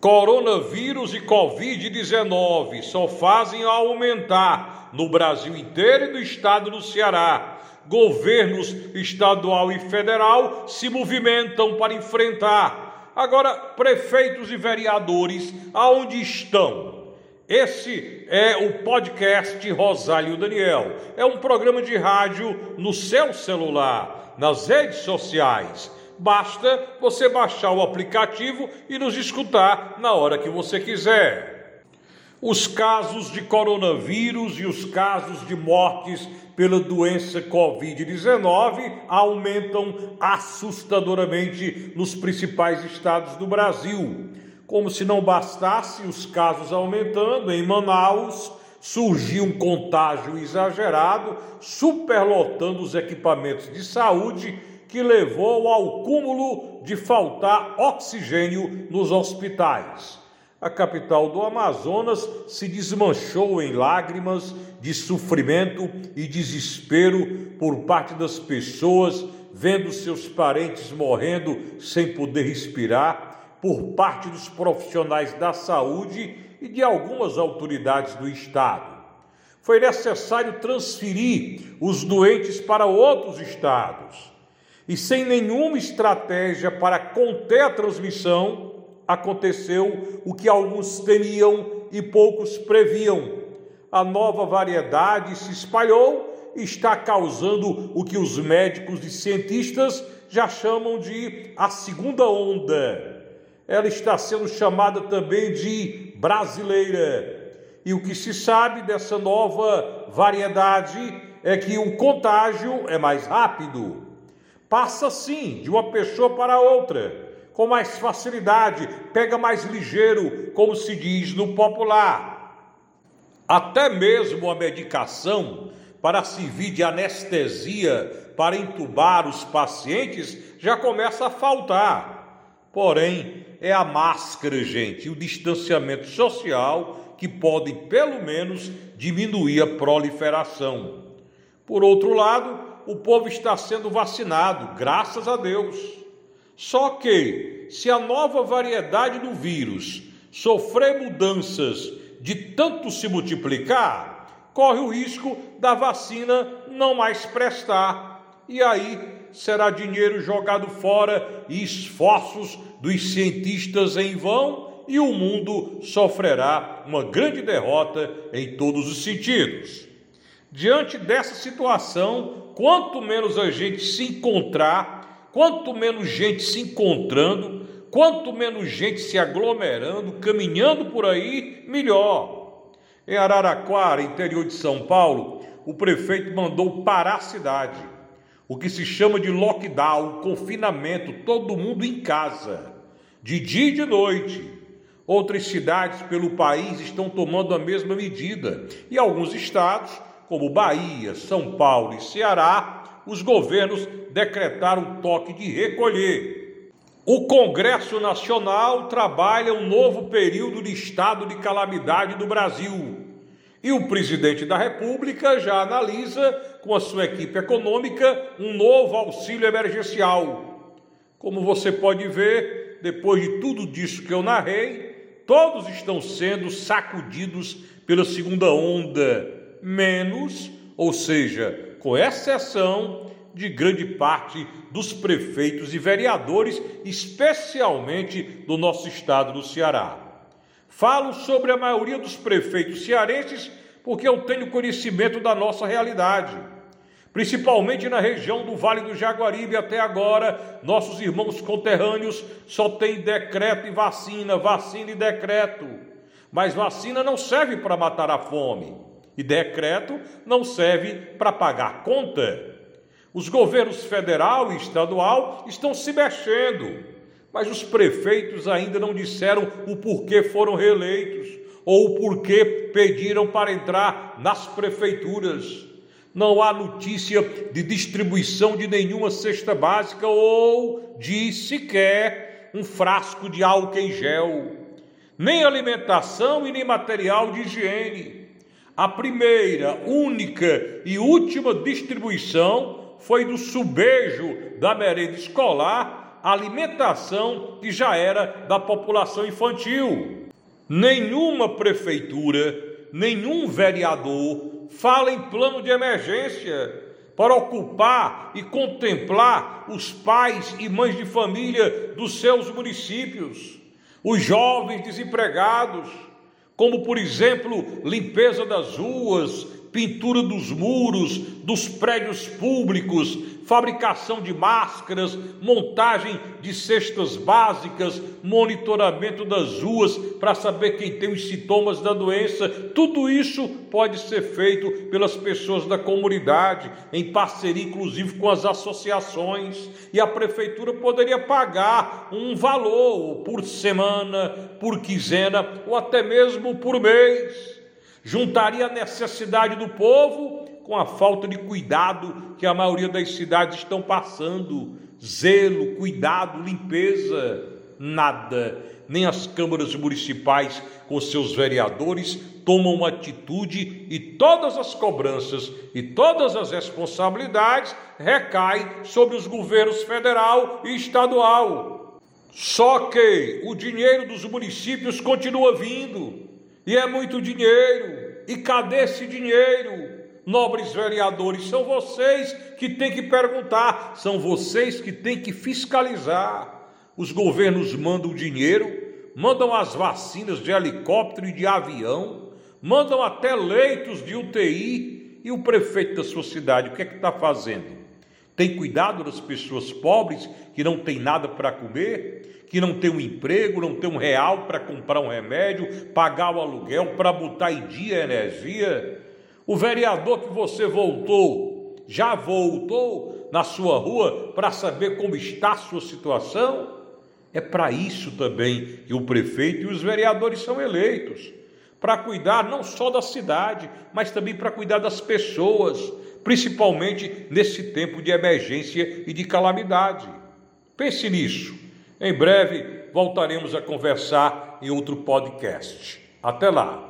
Coronavírus e Covid-19 só fazem aumentar no Brasil inteiro e no estado do Ceará. Governos estadual e federal se movimentam para enfrentar. Agora, prefeitos e vereadores, aonde estão? Esse é o podcast Rosário Daniel. É um programa de rádio no seu celular, nas redes sociais Basta você baixar o aplicativo e nos escutar na hora que você quiser. Os casos de coronavírus e os casos de mortes pela doença Covid-19 aumentam assustadoramente nos principais estados do Brasil. Como se não bastasse os casos aumentando, em Manaus surgiu um contágio exagerado, superlotando os equipamentos de saúde que levou ao cúmulo de faltar oxigênio nos hospitais. A capital do Amazonas se desmanchou em lágrimas de sofrimento e desespero por parte das pessoas vendo seus parentes morrendo sem poder respirar, por parte dos profissionais da saúde e de algumas autoridades do Estado. Foi necessário transferir os doentes para outros estados e sem nenhuma estratégia para conter a transmissão, aconteceu o que alguns temiam e poucos previam. A nova variedade se espalhou e está causando o que os médicos e cientistas já chamam de a segunda onda. Ela está sendo chamada também de brasileira. E o que se sabe dessa nova variedade é que o contágio é mais rápido Passa sim de uma pessoa para outra, com mais facilidade, pega mais ligeiro, como se diz no popular. Até mesmo a medicação para servir de anestesia para entubar os pacientes já começa a faltar. Porém, é a máscara, gente, e o distanciamento social que podem, pelo menos, diminuir a proliferação. Por outro lado, o povo está sendo vacinado, graças a Deus. Só que, se a nova variedade do vírus sofrer mudanças de tanto se multiplicar, corre o risco da vacina não mais prestar. E aí será dinheiro jogado fora e esforços dos cientistas em vão, e o mundo sofrerá uma grande derrota em todos os sentidos. Diante dessa situação, quanto menos a gente se encontrar, quanto menos gente se encontrando, quanto menos gente se aglomerando, caminhando por aí, melhor. Em Araraquara, interior de São Paulo, o prefeito mandou parar a cidade. O que se chama de lockdown, confinamento, todo mundo em casa, de dia e de noite. Outras cidades pelo país estão tomando a mesma medida e alguns estados como Bahia, São Paulo e Ceará, os governos decretaram toque de recolher. O Congresso Nacional trabalha um novo período de estado de calamidade do Brasil. E o presidente da República já analisa, com a sua equipe econômica, um novo auxílio emergencial. Como você pode ver, depois de tudo disso que eu narrei, todos estão sendo sacudidos pela segunda onda menos, ou seja, com exceção de grande parte dos prefeitos e vereadores, especialmente do nosso estado do Ceará. Falo sobre a maioria dos prefeitos cearenses porque eu tenho conhecimento da nossa realidade. Principalmente na região do Vale do Jaguaribe, até agora, nossos irmãos conterrâneos só têm decreto e vacina, vacina e decreto. Mas vacina não serve para matar a fome. E decreto não serve para pagar conta. Os governos federal e estadual estão se mexendo, mas os prefeitos ainda não disseram o porquê foram reeleitos ou o porquê pediram para entrar nas prefeituras. Não há notícia de distribuição de nenhuma cesta básica ou de sequer um frasco de álcool em gel, nem alimentação e nem material de higiene. A primeira, única e última distribuição foi do subejo da merenda escolar alimentação que já era da população infantil. Nenhuma prefeitura, nenhum vereador fala em plano de emergência para ocupar e contemplar os pais e mães de família dos seus municípios, os jovens desempregados, como por exemplo, limpeza das ruas, pintura dos muros, dos prédios públicos, fabricação de máscaras, montagem de cestas básicas, monitoramento das ruas para saber quem tem os sintomas da doença. Tudo isso pode ser feito pelas pessoas da comunidade, em parceria inclusive com as associações, e a prefeitura poderia pagar um valor por semana, por quinzena ou até mesmo por mês juntaria a necessidade do povo com a falta de cuidado que a maioria das cidades estão passando. Zelo, cuidado, limpeza, nada. Nem as câmaras municipais, com seus vereadores, tomam uma atitude e todas as cobranças e todas as responsabilidades recaem sobre os governos federal e estadual. Só que o dinheiro dos municípios continua vindo e é muito dinheiro. E cadê esse dinheiro? Nobres vereadores, são vocês que têm que perguntar, são vocês que têm que fiscalizar. Os governos mandam dinheiro, mandam as vacinas de helicóptero e de avião, mandam até leitos de UTI. E o prefeito da sua cidade, o que é que está fazendo? Tem cuidado das pessoas pobres que não têm nada para comer? que não tem um emprego, não tem um real para comprar um remédio, pagar o aluguel, para botar em dia a energia. O vereador que você voltou, já voltou na sua rua para saber como está a sua situação? É para isso também que o prefeito e os vereadores são eleitos para cuidar não só da cidade, mas também para cuidar das pessoas, principalmente nesse tempo de emergência e de calamidade. Pense nisso. Em breve voltaremos a conversar em outro podcast. Até lá!